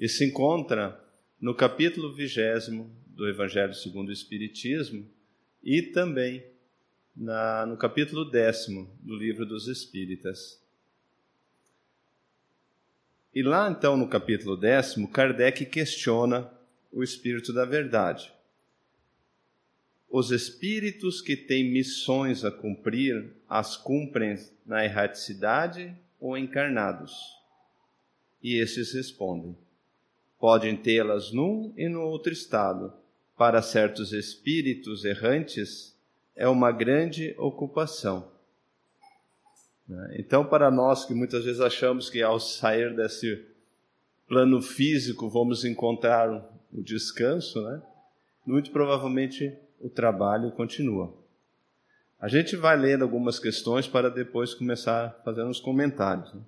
e se encontra no capítulo vigésimo do Evangelho segundo o Espiritismo e também na, no capítulo décimo do Livro dos Espíritas. E lá então no capítulo décimo, Kardec questiona o Espírito da Verdade. Os espíritos que têm missões a cumprir, as cumprem na erraticidade ou encarnados? E esses respondem: podem tê-las num e no outro estado. Para certos espíritos errantes, é uma grande ocupação. Né? Então, para nós que muitas vezes achamos que ao sair desse plano físico vamos encontrar o descanso, né? muito provavelmente o trabalho continua. A gente vai lendo algumas questões para depois começar fazendo os comentários. Né?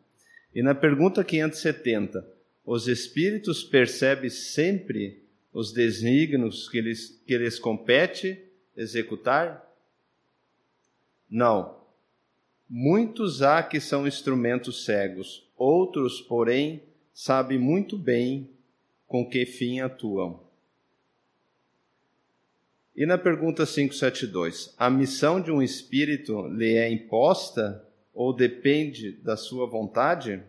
E na pergunta 570, os espíritos percebem sempre os desígnios que lhes, que lhes compete executar? Não. Muitos há que são instrumentos cegos, outros, porém, sabem muito bem com que fim atuam. E na pergunta 572, a missão de um espírito lhe é imposta ou depende da sua vontade?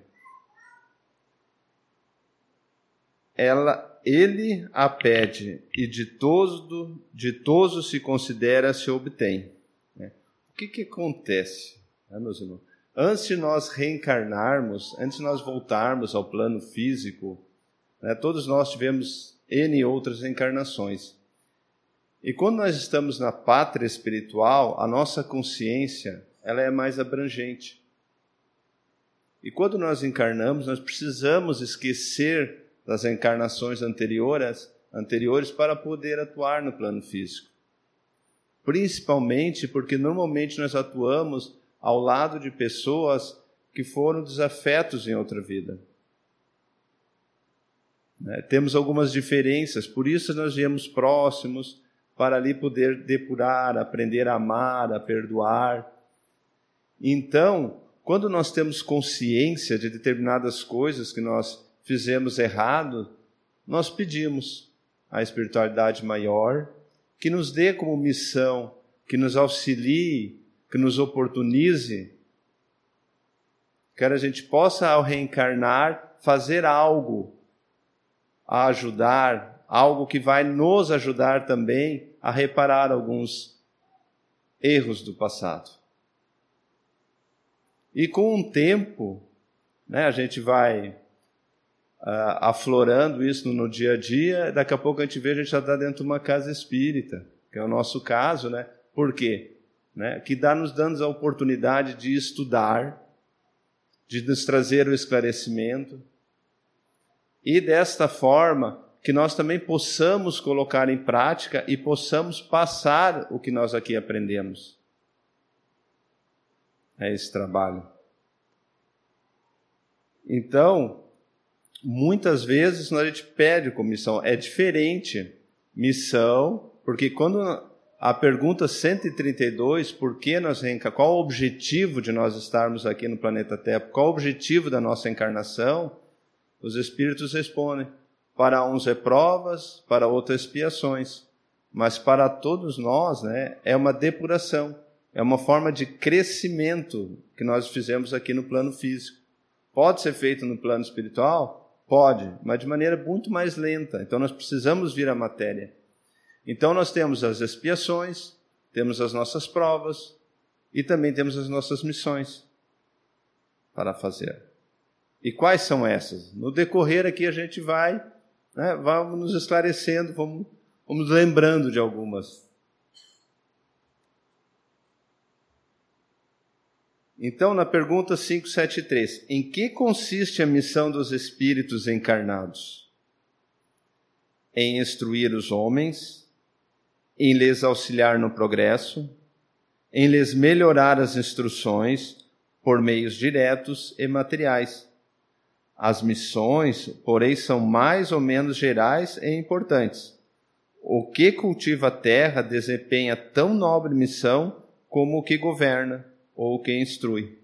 Ela, ele a pede e ditoso, ditoso se considera se obtém. Né? O que, que acontece, né, meus irmãos? Antes de nós reencarnarmos, antes de nós voltarmos ao plano físico, né, todos nós tivemos N outras encarnações. E quando nós estamos na pátria espiritual, a nossa consciência ela é mais abrangente. E quando nós encarnamos, nós precisamos esquecer das encarnações anteriores, anteriores para poder atuar no plano físico. Principalmente porque normalmente nós atuamos ao lado de pessoas que foram desafetos em outra vida. Né? Temos algumas diferenças, por isso nós viemos próximos, para ali poder depurar, aprender a amar, a perdoar. Então, quando nós temos consciência de determinadas coisas que nós fizemos errado, nós pedimos à espiritualidade maior que nos dê como missão, que nos auxilie, que nos oportunize, que a gente possa, ao reencarnar, fazer algo a ajudar, algo que vai nos ajudar também a reparar alguns erros do passado. E com o tempo, né, a gente vai aflorando isso no, no, dia a dia, daqui a pouco a gente vê a gente já está dentro de uma casa espírita, que é o nosso caso, né? Por quê? Né? Que dá nos dando a oportunidade de estudar, de nos trazer o esclarecimento, e desta forma que nós também possamos colocar em prática e possamos passar o que nós aqui aprendemos. É esse trabalho. Então, muitas vezes a gente pede comissão, é diferente missão, porque quando a pergunta 132, por que nós qual o objetivo de nós estarmos aqui no planeta Terra, qual o objetivo da nossa encarnação, os espíritos respondem: para uns é provas, para outros expiações, mas para todos nós né, é uma depuração, é uma forma de crescimento que nós fizemos aqui no plano físico. Pode ser feito no plano espiritual? Pode, mas de maneira muito mais lenta. Então nós precisamos vir à matéria. Então nós temos as expiações, temos as nossas provas e também temos as nossas missões para fazer. E quais são essas? No decorrer aqui a gente vai né? Vamos nos esclarecendo, vamos, vamos lembrando de algumas. Então, na pergunta 573, em que consiste a missão dos espíritos encarnados? Em instruir os homens, em lhes auxiliar no progresso, em lhes melhorar as instruções por meios diretos e materiais as missões, porém, são mais ou menos gerais e importantes. O que cultiva a terra desempenha tão nobre missão como o que governa ou o que instrui.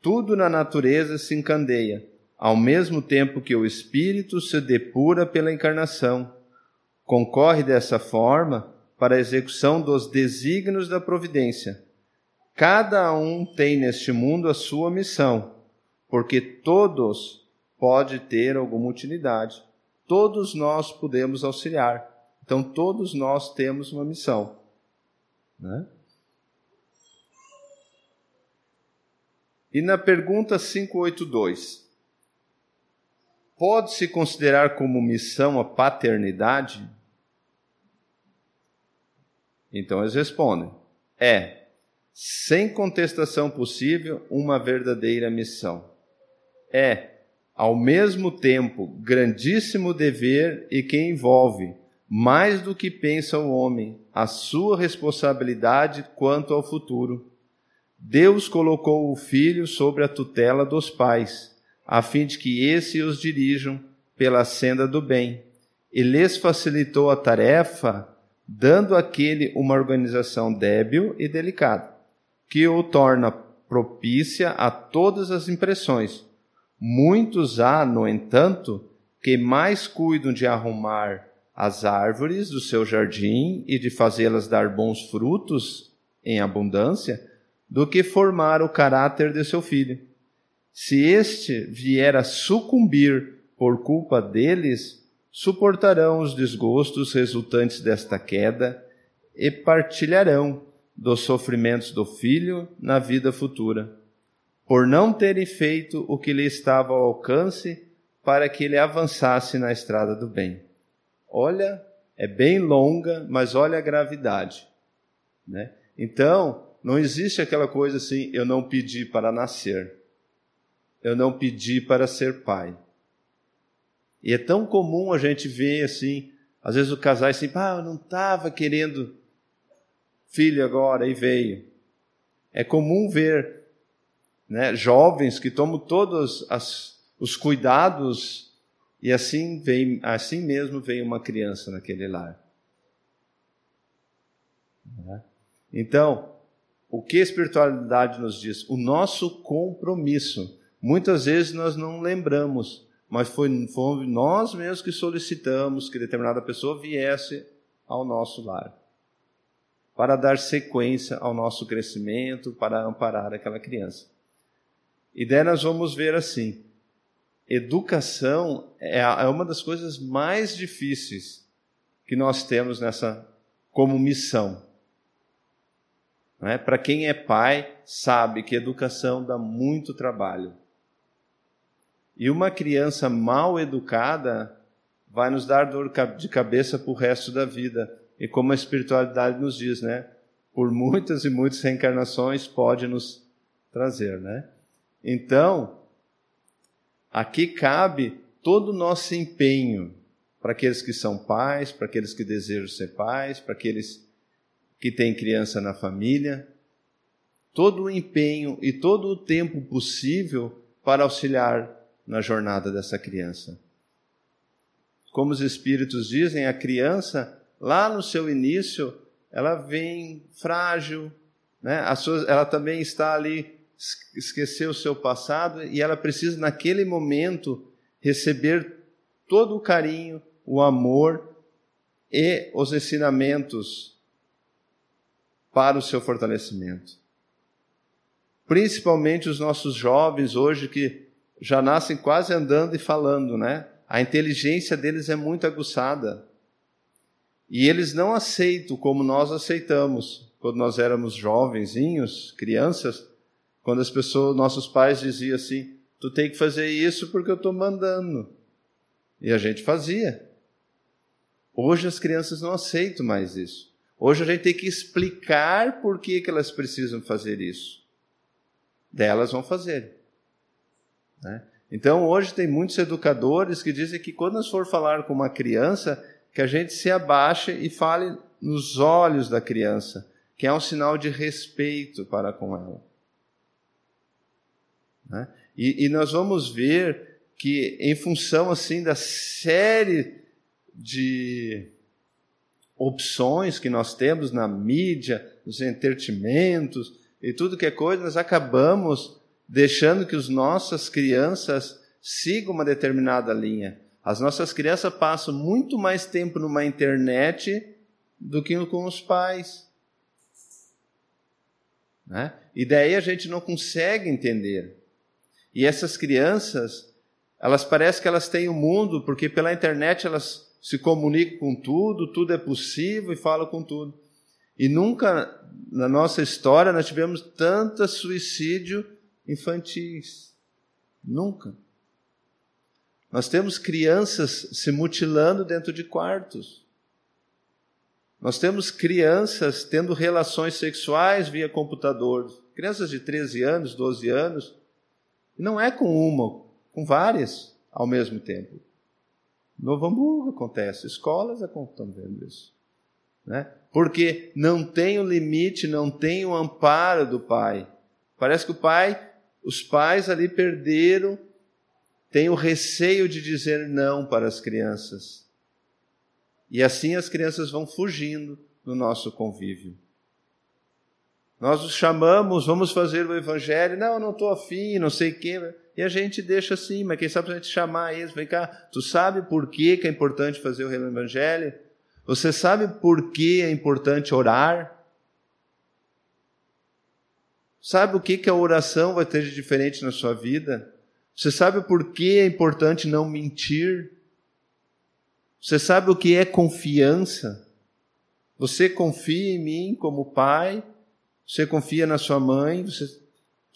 Tudo na natureza se encandeia, ao mesmo tempo que o espírito se depura pela encarnação. Concorre dessa forma para a execução dos desígnios da providência. Cada um tem neste mundo a sua missão, porque todos pode ter alguma utilidade. Todos nós podemos auxiliar. Então, todos nós temos uma missão. Né? E na pergunta 582, pode-se considerar como missão a paternidade? Então eles respondem: é, sem contestação possível, uma verdadeira missão. É, ao mesmo tempo, grandíssimo dever e que envolve, mais do que pensa o homem, a sua responsabilidade quanto ao futuro. Deus colocou o filho sobre a tutela dos pais, a fim de que esses os dirijam pela senda do bem, e lhes facilitou a tarefa, dando àquele uma organização débil e delicada, que o torna propícia a todas as impressões. Muitos há, no entanto, que mais cuidam de arrumar as árvores do seu jardim e de fazê-las dar bons frutos em abundância, do que formar o caráter de seu filho. Se este vier a sucumbir por culpa deles, suportarão os desgostos resultantes desta queda e partilharão dos sofrimentos do filho na vida futura por não terem feito o que lhe estava ao alcance para que ele avançasse na estrada do bem. Olha, é bem longa, mas olha a gravidade. Né? Então, não existe aquela coisa assim, eu não pedi para nascer, eu não pedi para ser pai. E é tão comum a gente ver assim, às vezes o casal assim, ah, eu não estava querendo filho agora e veio. É comum ver né, jovens que tomam todos as, os cuidados e assim vem, assim mesmo vem uma criança naquele lar. Né? Então, o que a espiritualidade nos diz? O nosso compromisso. Muitas vezes nós não lembramos, mas foi, foi nós mesmos que solicitamos que determinada pessoa viesse ao nosso lar para dar sequência ao nosso crescimento, para amparar aquela criança. E daí nós vamos ver assim: educação é, é uma das coisas mais difíceis que nós temos nessa como missão. É? Para quem é pai, sabe que educação dá muito trabalho. E uma criança mal educada vai nos dar dor de cabeça para o resto da vida. E como a espiritualidade nos diz, né? Por muitas e muitas reencarnações pode nos trazer, né? Então, aqui cabe todo o nosso empenho para aqueles que são pais, para aqueles que desejam ser pais, para aqueles que têm criança na família, todo o empenho e todo o tempo possível para auxiliar na jornada dessa criança. Como os espíritos dizem, a criança, lá no seu início, ela vem frágil, né? ela também está ali esquecer o seu passado e ela precisa, naquele momento, receber todo o carinho, o amor e os ensinamentos para o seu fortalecimento. Principalmente os nossos jovens hoje que já nascem quase andando e falando, né? A inteligência deles é muito aguçada. E eles não aceitam como nós aceitamos quando nós éramos jovenzinhos, crianças quando as pessoas, nossos pais diziam assim: tu tem que fazer isso porque eu estou mandando. E a gente fazia. Hoje as crianças não aceitam mais isso. Hoje a gente tem que explicar por que, que elas precisam fazer isso. Delas vão fazer. Né? Então hoje tem muitos educadores que dizem que quando nós for falar com uma criança, que a gente se abaixe e fale nos olhos da criança, que é um sinal de respeito para com ela. Né? E, e nós vamos ver que, em função assim da série de opções que nós temos na mídia, nos entretimentos e tudo que é coisa, nós acabamos deixando que as nossas crianças siga uma determinada linha. As nossas crianças passam muito mais tempo numa internet do que com os pais. Né? E daí a gente não consegue entender. E essas crianças, elas parecem que elas têm o um mundo, porque pela internet elas se comunicam com tudo, tudo é possível e falam com tudo. E nunca na nossa história nós tivemos tanto suicídio infantis. Nunca. Nós temos crianças se mutilando dentro de quartos. Nós temos crianças tendo relações sexuais via computador. Crianças de 13 anos, 12 anos. Não é com uma, com várias ao mesmo tempo. Novo Hamburgo acontece, escolas estão vendo isso. Né? Porque não tem o limite, não tem o amparo do pai. Parece que o pai, os pais ali perderam, têm o receio de dizer não para as crianças. E assim as crianças vão fugindo do nosso convívio. Nós os chamamos, vamos fazer o evangelho. Não, não estou afim, não sei o quê. E a gente deixa assim, mas quem sabe a gente chamar eles, vem cá, tu sabe por que, que é importante fazer o evangelho? Você sabe por que é importante orar? Sabe o que, que a oração vai ter de diferente na sua vida? Você sabe por que é importante não mentir? Você sabe o que é confiança? Você confia em mim como pai? Você confia na sua mãe? Você,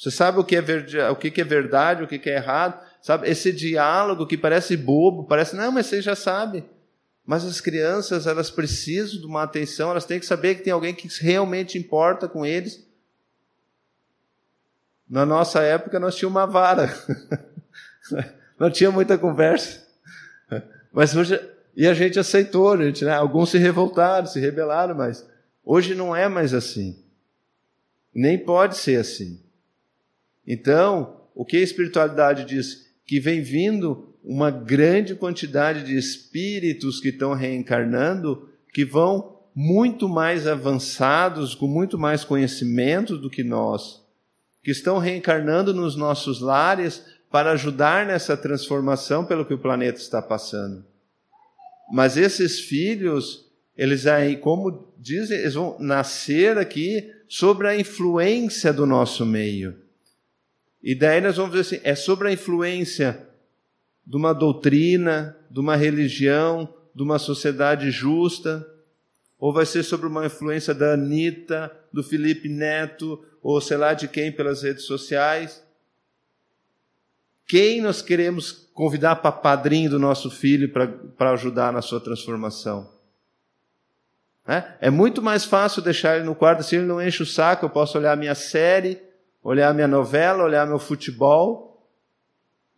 você sabe o que, é o que é verdade, o que é errado? Sabe, esse diálogo que parece bobo, parece, não, mas você já sabe. Mas as crianças, elas precisam de uma atenção, elas têm que saber que tem alguém que realmente importa com eles. Na nossa época, nós tínhamos uma vara. Não tinha muita conversa. Mas hoje, e a gente aceitou, gente, né? Alguns se revoltaram, se rebelaram, mas hoje não é mais assim. Nem pode ser assim. Então, o que a espiritualidade diz? Que vem vindo uma grande quantidade de espíritos que estão reencarnando, que vão muito mais avançados, com muito mais conhecimento do que nós, que estão reencarnando nos nossos lares para ajudar nessa transformação pelo que o planeta está passando. Mas esses filhos, eles aí, como dizem, eles vão nascer aqui sobre a influência do nosso meio. E daí nós vamos dizer assim, é sobre a influência de uma doutrina, de uma religião, de uma sociedade justa, ou vai ser sobre uma influência da Anitta, do Felipe Neto, ou sei lá de quem pelas redes sociais. Quem nós queremos convidar para padrinho do nosso filho para ajudar na sua transformação? É? é muito mais fácil deixar ele no quarto assim, ele não enche o saco, eu posso olhar minha série, olhar minha novela, olhar meu futebol,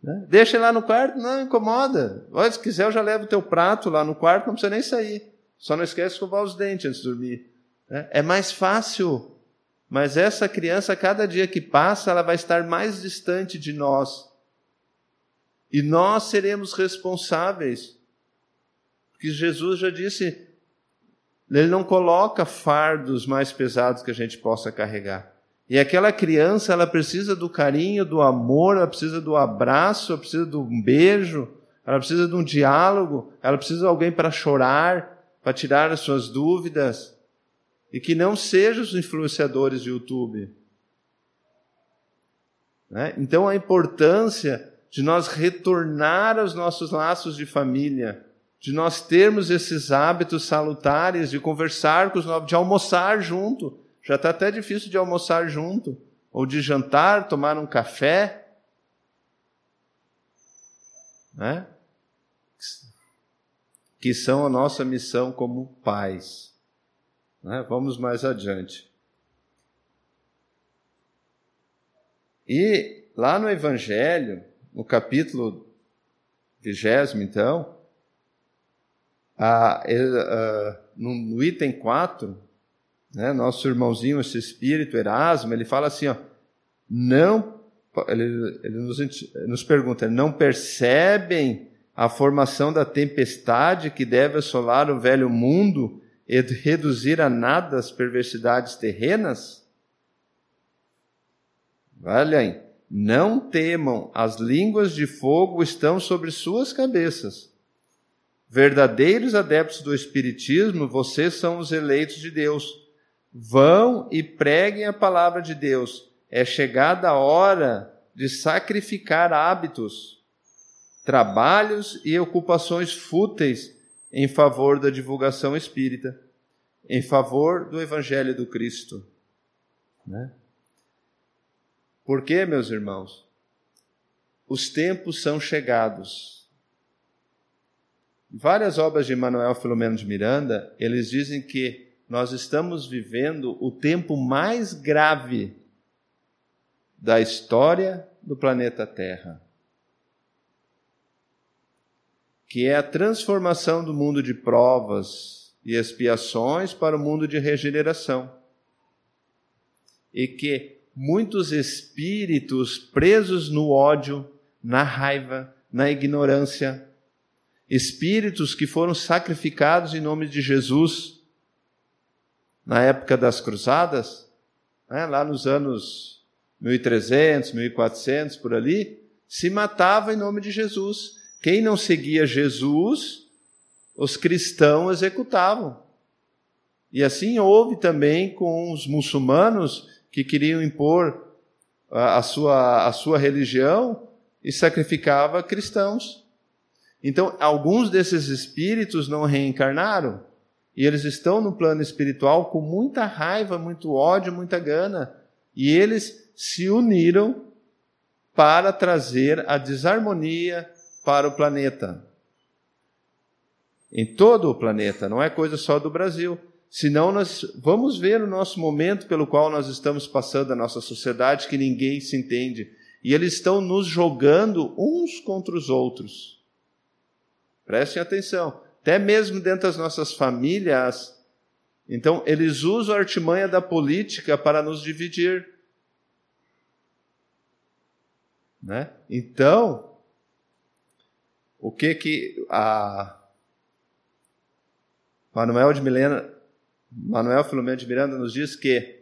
né? Deixa lá no quarto, não incomoda. Olha, se quiser, eu já levo o teu prato lá no quarto, não precisa nem sair. Só não esquece de escovar os dentes antes de dormir. Né? É mais fácil. Mas essa criança, cada dia que passa, ela vai estar mais distante de nós. E nós seremos responsáveis. Porque Jesus já disse, ele não coloca fardos mais pesados que a gente possa carregar. E aquela criança, ela precisa do carinho, do amor, ela precisa do abraço, ela precisa de um beijo, ela precisa de um diálogo, ela precisa de alguém para chorar, para tirar as suas dúvidas. E que não sejam os influenciadores de YouTube. Né? Então, a importância de nós retornar aos nossos laços de família, de nós termos esses hábitos salutares de conversar com os novos, de almoçar junto já está até difícil de almoçar junto, ou de jantar, tomar um café. Né? Que são a nossa missão como pais. Né? Vamos mais adiante. E lá no Evangelho, no capítulo vigésimo, então, a, a, no, no item 4, né, nosso irmãozinho, esse espírito Erasmo, ele fala assim, ó, não, ele, ele nos, nos pergunta, não percebem a formação da tempestade que deve assolar o velho mundo e reduzir a nada as perversidades terrenas? Olha aí, Não temam, as línguas de fogo estão sobre suas cabeças. Verdadeiros adeptos do Espiritismo, vocês são os eleitos de Deus. Vão e preguem a palavra de Deus. É chegada a hora de sacrificar hábitos, trabalhos e ocupações fúteis em favor da divulgação espírita, em favor do Evangelho do Cristo. Né? Por quê, meus irmãos? Os tempos são chegados. Várias obras de Manuel Filomeno de Miranda, eles dizem que nós estamos vivendo o tempo mais grave da história do planeta Terra, que é a transformação do mundo de provas e expiações para o mundo de regeneração. E que muitos espíritos presos no ódio, na raiva, na ignorância, espíritos que foram sacrificados em nome de Jesus na época das cruzadas, né, lá nos anos 1300, 1400, por ali, se matava em nome de Jesus. Quem não seguia Jesus, os cristãos executavam. E assim houve também com os muçulmanos que queriam impor a, sua, a sua religião e sacrificava cristãos. Então, alguns desses espíritos não reencarnaram e eles estão no plano espiritual com muita raiva, muito ódio, muita gana. E eles se uniram para trazer a desarmonia para o planeta. Em todo o planeta, não é coisa só do Brasil. Senão nós vamos ver o nosso momento pelo qual nós estamos passando a nossa sociedade que ninguém se entende. E eles estão nos jogando uns contra os outros. Prestem atenção. Até mesmo dentro das nossas famílias. Então, eles usam a artimanha da política para nos dividir. Né? Então, o que que a Manuel de Milena Manuel Filomeno de Miranda nos diz que,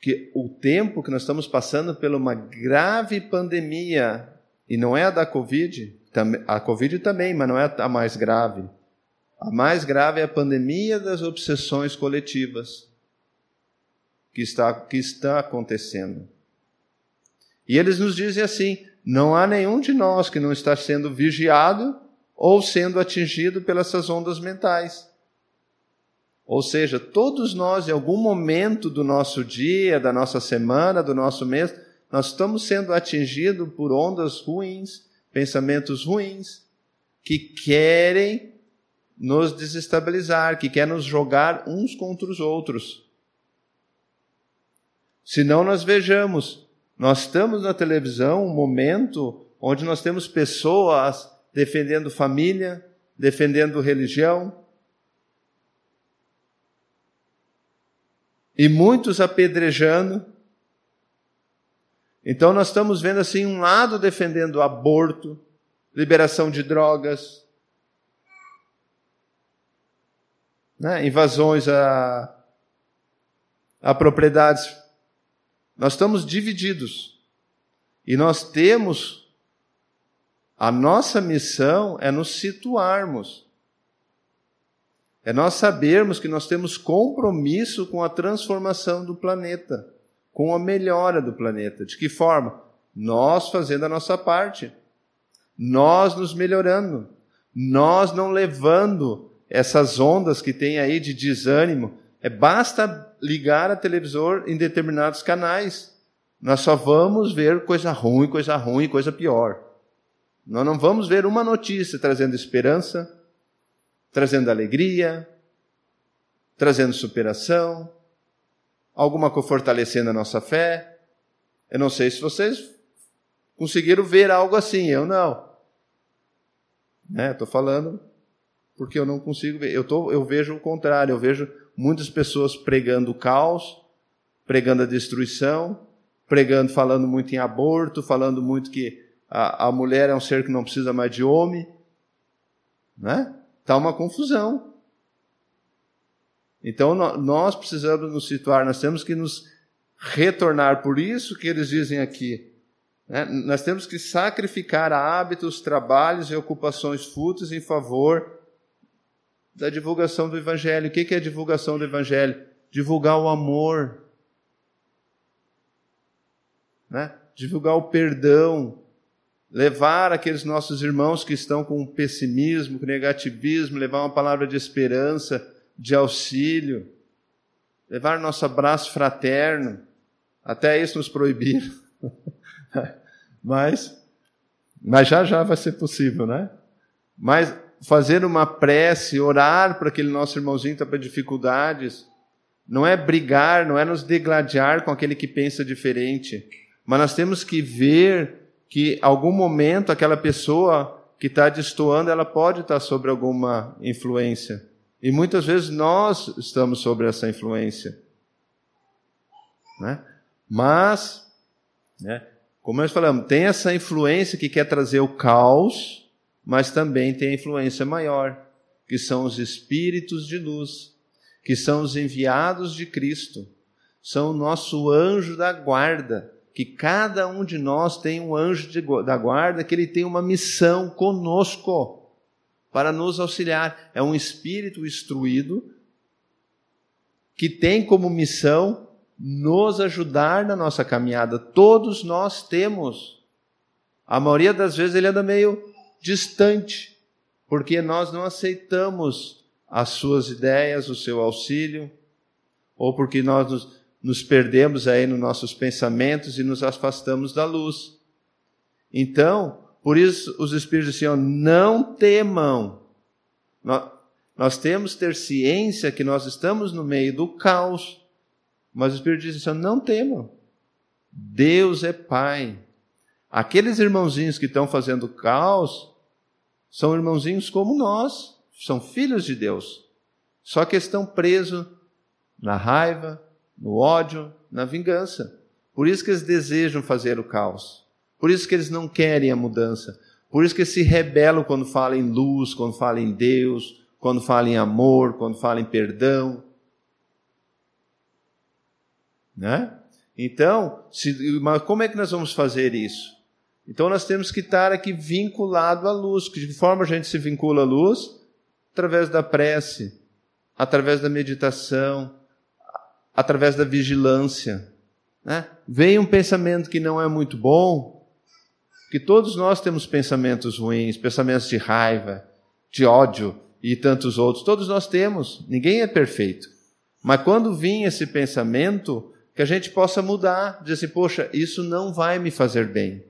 que o tempo que nós estamos passando por uma grave pandemia, e não é a da Covid, a Covid também, mas não é a mais grave. A mais grave é a pandemia das obsessões coletivas que está, que está acontecendo. E eles nos dizem assim: não há nenhum de nós que não está sendo vigiado ou sendo atingido pelas ondas mentais. Ou seja, todos nós, em algum momento do nosso dia, da nossa semana, do nosso mês, nós estamos sendo atingidos por ondas ruins, pensamentos ruins, que querem nos desestabilizar, que querem nos jogar uns contra os outros. Se não nós vejamos, nós estamos na televisão um momento onde nós temos pessoas defendendo família, defendendo religião, e muitos apedrejando. Então nós estamos vendo assim um lado defendendo aborto, liberação de drogas, né, invasões a, a propriedades. Nós estamos divididos. E nós temos a nossa missão é nos situarmos é nós sabermos que nós temos compromisso com a transformação do planeta, com a melhora do planeta. De que forma? Nós fazendo a nossa parte, nós nos melhorando, nós não levando essas ondas que tem aí de desânimo. É basta ligar a televisor em determinados canais. Nós só vamos ver coisa ruim, coisa ruim, coisa pior. Nós não vamos ver uma notícia trazendo esperança, trazendo alegria, trazendo superação, alguma fortalecendo a nossa fé. Eu não sei se vocês conseguiram ver algo assim, eu não. Estou né? falando porque eu não consigo ver. Eu, tô, eu vejo o contrário, eu vejo muitas pessoas pregando o caos, pregando a destruição, pregando, falando muito em aborto, falando muito que a, a mulher é um ser que não precisa mais de homem. Né? Está uma confusão. Então nós precisamos nos situar, nós temos que nos retornar. Por isso que eles dizem aqui, Né? Nós temos que sacrificar hábitos, trabalhos e ocupações fúteis em favor da divulgação do Evangelho. O que é a divulgação do Evangelho? Divulgar o amor, né? divulgar o perdão, levar aqueles nossos irmãos que estão com pessimismo, com negativismo, levar uma palavra de esperança, de auxílio, levar nosso abraço fraterno. Até isso nos proibiram. mas, mas já já vai ser possível, né? Mas fazer uma prece, orar para aquele nosso irmãozinho que está com dificuldades, não é brigar, não é nos degladiar com aquele que pensa diferente mas nós temos que ver que algum momento aquela pessoa que está destoando, ela pode estar sobre alguma influência. E muitas vezes nós estamos sobre essa influência. Né? Mas, né, como nós falamos, tem essa influência que quer trazer o caos, mas também tem a influência maior, que são os espíritos de luz, que são os enviados de Cristo, são o nosso anjo da guarda que cada um de nós tem um anjo de, da guarda, que ele tem uma missão conosco para nos auxiliar. É um espírito instruído que tem como missão nos ajudar na nossa caminhada. Todos nós temos. A maioria das vezes ele anda meio distante, porque nós não aceitamos as suas ideias, o seu auxílio, ou porque nós nos nos perdemos aí nos nossos pensamentos e nos afastamos da luz. Então, por isso os Espíritos dizem, ó, não temam. Nós, temos que ter ciência que nós estamos no meio do caos, mas o Espírito diz assim, não temam. Deus é Pai. Aqueles irmãozinhos que estão fazendo caos são irmãozinhos como nós, são filhos de Deus. Só que estão presos na raiva, no ódio, na vingança. Por isso que eles desejam fazer o caos. Por isso que eles não querem a mudança. Por isso que eles se rebelam quando falam em luz, quando falam em Deus, quando falam em amor, quando falam em perdão. Né? Então, se, mas como é que nós vamos fazer isso? Então nós temos que estar aqui vinculado à luz. De que forma a gente se vincula à luz? Através da prece, através da meditação, através da vigilância. Né? Vem um pensamento que não é muito bom, que todos nós temos pensamentos ruins, pensamentos de raiva, de ódio e tantos outros, todos nós temos, ninguém é perfeito. Mas quando vir esse pensamento, que a gente possa mudar, dizer assim, poxa, isso não vai me fazer bem.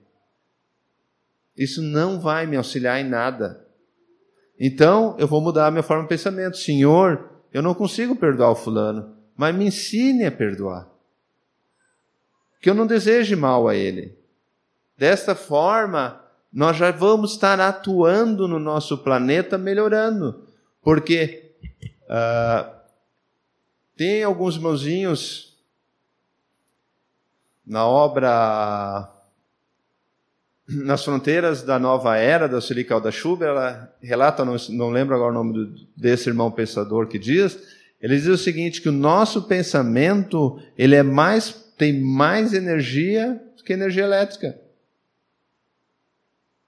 Isso não vai me auxiliar em nada. Então, eu vou mudar a minha forma de pensamento. Senhor, eu não consigo perdoar o fulano mas me ensine a perdoar. Que eu não deseje mal a ele. Desta forma, nós já vamos estar atuando no nosso planeta melhorando. Porque uh, tem alguns irmãozinhos na obra nas fronteiras da nova era da Silical da Chuba, ela relata, não, não lembro agora o nome do, desse irmão pensador que diz, ele diz o seguinte, que o nosso pensamento, ele é mais, tem mais energia do que energia elétrica.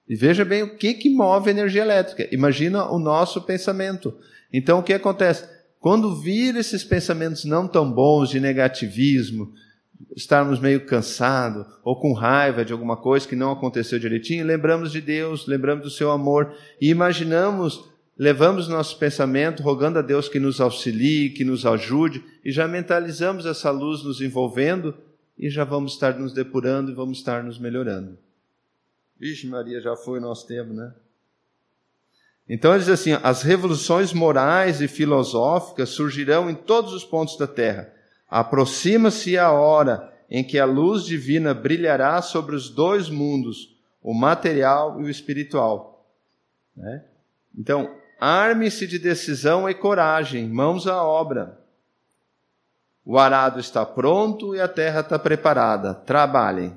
E veja bem o que, que move a energia elétrica. Imagina o nosso pensamento. Então, o que acontece? Quando vir esses pensamentos não tão bons de negativismo, estarmos meio cansados ou com raiva de alguma coisa que não aconteceu direitinho, lembramos de Deus, lembramos do seu amor e imaginamos levamos nosso pensamento rogando a Deus que nos auxilie, que nos ajude, e já mentalizamos essa luz nos envolvendo e já vamos estar nos depurando e vamos estar nos melhorando. Vixe, Maria, já foi o nosso tempo, né? Então ele diz assim: as revoluções morais e filosóficas surgirão em todos os pontos da terra. Aproxima-se a hora em que a luz divina brilhará sobre os dois mundos, o material e o espiritual. Né? Então, Arme-se de decisão e coragem, mãos à obra. O arado está pronto e a terra está preparada. Trabalhem.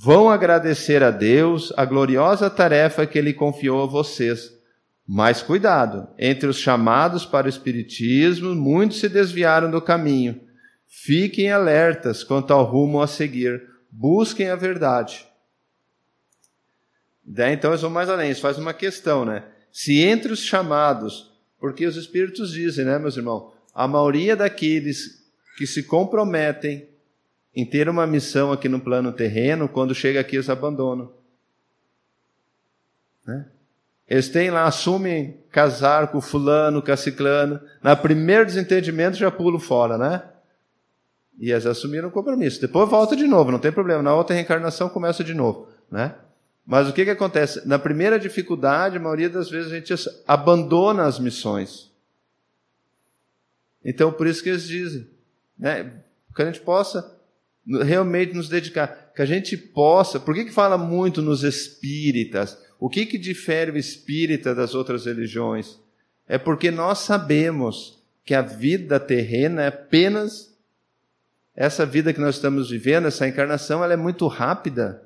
Vão agradecer a Deus a gloriosa tarefa que Ele confiou a vocês. Mas cuidado, entre os chamados para o Espiritismo, muitos se desviaram do caminho. Fiquem alertas quanto ao rumo a seguir. busquem a verdade. Daí, então eles vão mais além, isso faz uma questão, né? Se entre os chamados, porque os Espíritos dizem, né, meus irmãos, a maioria daqueles que se comprometem em ter uma missão aqui no plano terreno, quando chega aqui eles abandonam. Né? Eles têm lá, assumem casar com fulano, com ciclano, na primeiro desentendimento já pulam fora, né? E eles assumiram o compromisso. Depois volta de novo, não tem problema. Na outra reencarnação começa de novo, né? Mas o que, que acontece? Na primeira dificuldade, a maioria das vezes a gente abandona as missões. Então, por isso que eles dizem, né? Que a gente possa realmente nos dedicar, que a gente possa. Por que, que fala muito nos espíritas? O que, que difere o espírita das outras religiões? É porque nós sabemos que a vida terrena é apenas essa vida que nós estamos vivendo, essa encarnação, ela é muito rápida,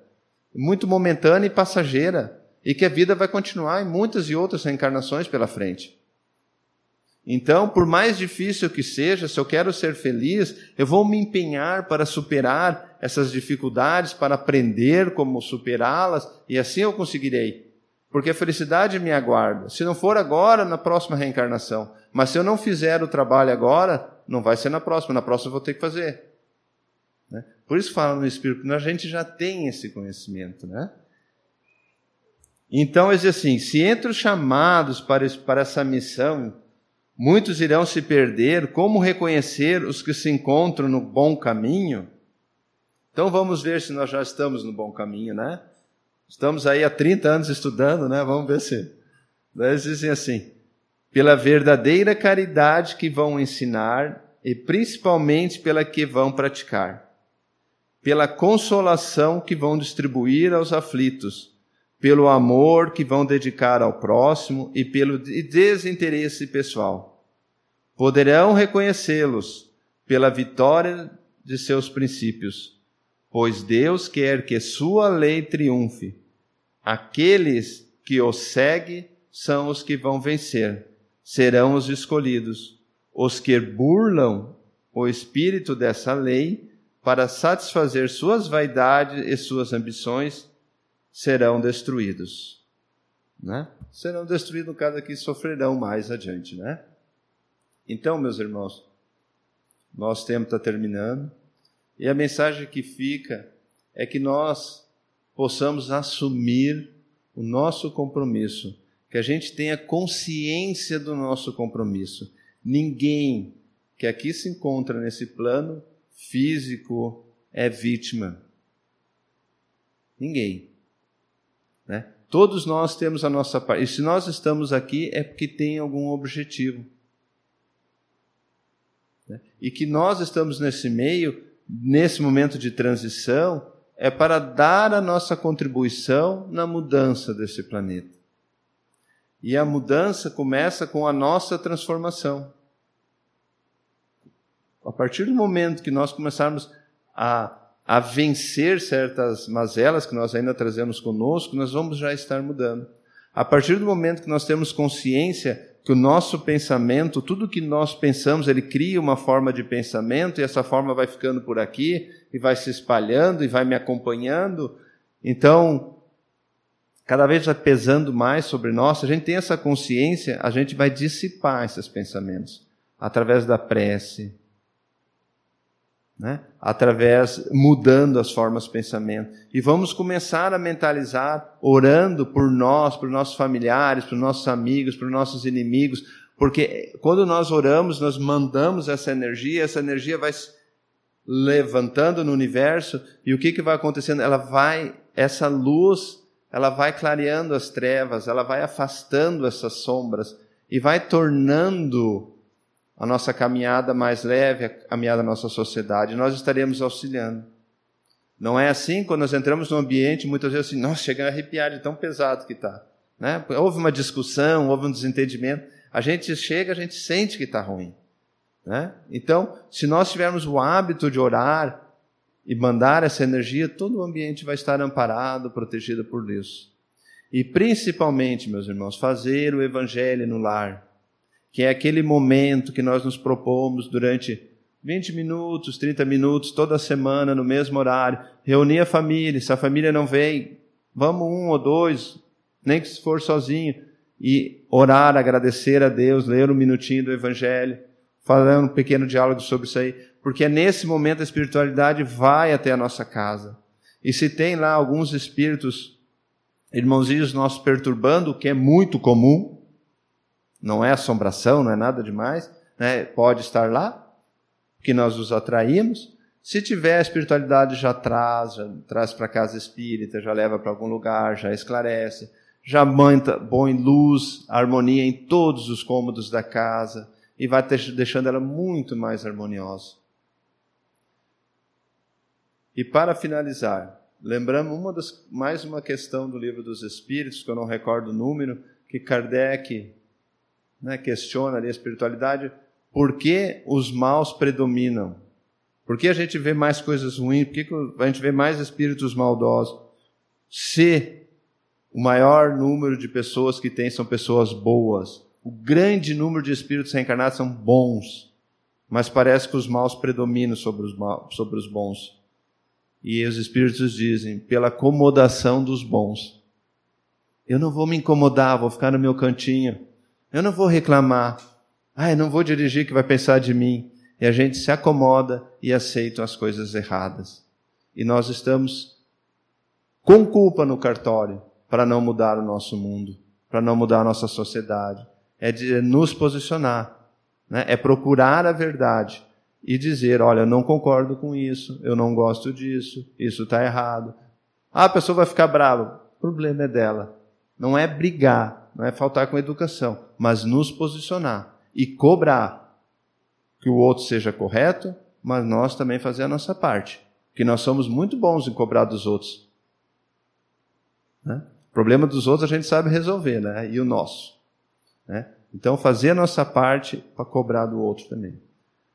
muito momentânea e passageira, e que a vida vai continuar em muitas e outras reencarnações pela frente. Então, por mais difícil que seja, se eu quero ser feliz, eu vou me empenhar para superar essas dificuldades, para aprender como superá-las, e assim eu conseguirei. Porque a felicidade me aguarda. Se não for agora, na próxima reencarnação. Mas se eu não fizer o trabalho agora, não vai ser na próxima. Na próxima eu vou ter que fazer. Né? Por isso fala no Espírito, a gente já tem esse conhecimento. Né? Então, é assim: se entre os chamados para, para essa missão Muitos irão se perder. Como reconhecer os que se encontram no bom caminho? Então vamos ver se nós já estamos no bom caminho, né? Estamos aí há 30 anos estudando, né? Vamos ver se. Eles dizem assim: pela verdadeira caridade que vão ensinar e principalmente pela que vão praticar, pela consolação que vão distribuir aos aflitos, pelo amor que vão dedicar ao próximo e pelo desinteresse pessoal. Poderão reconhecê-los pela vitória de seus princípios, pois Deus quer que sua lei triunfe. Aqueles que o seguem são os que vão vencer, serão os escolhidos. Os que burlam o espírito dessa lei para satisfazer suas vaidades e suas ambições serão destruídos. Né? Serão destruídos no caso aqui, sofrerão mais adiante. Né? Então, meus irmãos, nosso tempo está terminando e a mensagem que fica é que nós possamos assumir o nosso compromisso, que a gente tenha consciência do nosso compromisso. Ninguém que aqui se encontra nesse plano físico é vítima. Ninguém. Né? Todos nós temos a nossa parte. E se nós estamos aqui é porque tem algum objetivo. Né? E que nós estamos nesse meio, nesse momento de transição, é para dar a nossa contribuição na mudança desse planeta. E a mudança começa com a nossa transformação. A partir do momento que nós começarmos a a vencer certas mazelas que nós ainda trazemos conosco, nós vamos já estar mudando. A partir do momento que nós temos consciência que o nosso pensamento, tudo que nós pensamos, ele cria uma forma de pensamento e essa forma vai ficando por aqui e vai se espalhando e vai me acompanhando. Então, cada vez vai pesando mais sobre nós. Se a gente tem essa consciência, a gente vai dissipar esses pensamentos através da prece, né? através, mudando as formas de pensamento. E vamos começar a mentalizar, orando por nós, por nossos familiares, por nossos amigos, por nossos inimigos, porque quando nós oramos, nós mandamos essa energia, essa energia vai levantando no universo, e o que, que vai acontecendo? Ela vai, essa luz, ela vai clareando as trevas, ela vai afastando essas sombras, e vai tornando a nossa caminhada mais leve, a caminhada da nossa sociedade, nós estaremos auxiliando. Não é assim quando nós entramos num ambiente, muitas vezes assim, nossa, chega a arrepiar de tão pesado que está. Né? Houve uma discussão, houve um desentendimento, a gente chega, a gente sente que está ruim. Né? Então, se nós tivermos o hábito de orar e mandar essa energia, todo o ambiente vai estar amparado, protegido por Deus. E principalmente, meus irmãos, fazer o evangelho no lar que é aquele momento que nós nos propomos durante 20 minutos, 30 minutos, toda semana, no mesmo horário. Reunir a família. Se a família não vem, vamos um ou dois, nem que se for sozinho. E orar, agradecer a Deus, ler um minutinho do Evangelho, falando um pequeno diálogo sobre isso aí. Porque é nesse momento a espiritualidade vai até a nossa casa. E se tem lá alguns espíritos, irmãozinhos nossos perturbando, o que é muito comum, não é assombração, não é nada demais, né? pode estar lá, que nós os atraímos. Se tiver a espiritualidade, já traz, já traz para casa espírita, já leva para algum lugar, já esclarece, já manta, põe luz, harmonia em todos os cômodos da casa e vai deixando ela muito mais harmoniosa. E para finalizar, lembramos uma das, mais uma questão do livro dos Espíritos, que eu não recordo o número, que Kardec né, questiona ali a espiritualidade, por que os maus predominam? Por que a gente vê mais coisas ruins? Por que a gente vê mais espíritos maldosos? Se o maior número de pessoas que tem são pessoas boas, o grande número de espíritos reencarnados são bons, mas parece que os maus predominam sobre os, maus, sobre os bons. E os espíritos dizem, pela acomodação dos bons. Eu não vou me incomodar, vou ficar no meu cantinho. Eu não vou reclamar. Ah, eu não vou dirigir que vai pensar de mim. E a gente se acomoda e aceita as coisas erradas. E nós estamos com culpa no cartório para não mudar o nosso mundo, para não mudar a nossa sociedade. É de nos posicionar, né? é procurar a verdade e dizer: olha, eu não concordo com isso, eu não gosto disso, isso está errado. Ah, a pessoa vai ficar brava. O problema é dela. Não é brigar, não é faltar com educação, mas nos posicionar e cobrar que o outro seja correto, mas nós também fazer a nossa parte. Que nós somos muito bons em cobrar dos outros. Né? O problema dos outros a gente sabe resolver, né? E o nosso. Né? Então, fazer a nossa parte para cobrar do outro também.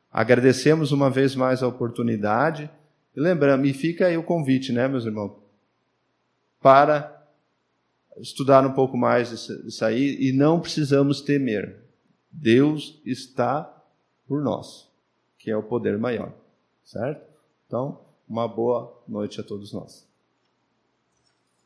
Agradecemos uma vez mais a oportunidade. E lembrando, e fica aí o convite, né, meus irmãos? Para estudar um pouco mais disso aí e não precisamos temer. Deus está por nós, que é o poder maior, certo? Então, uma boa noite a todos nós.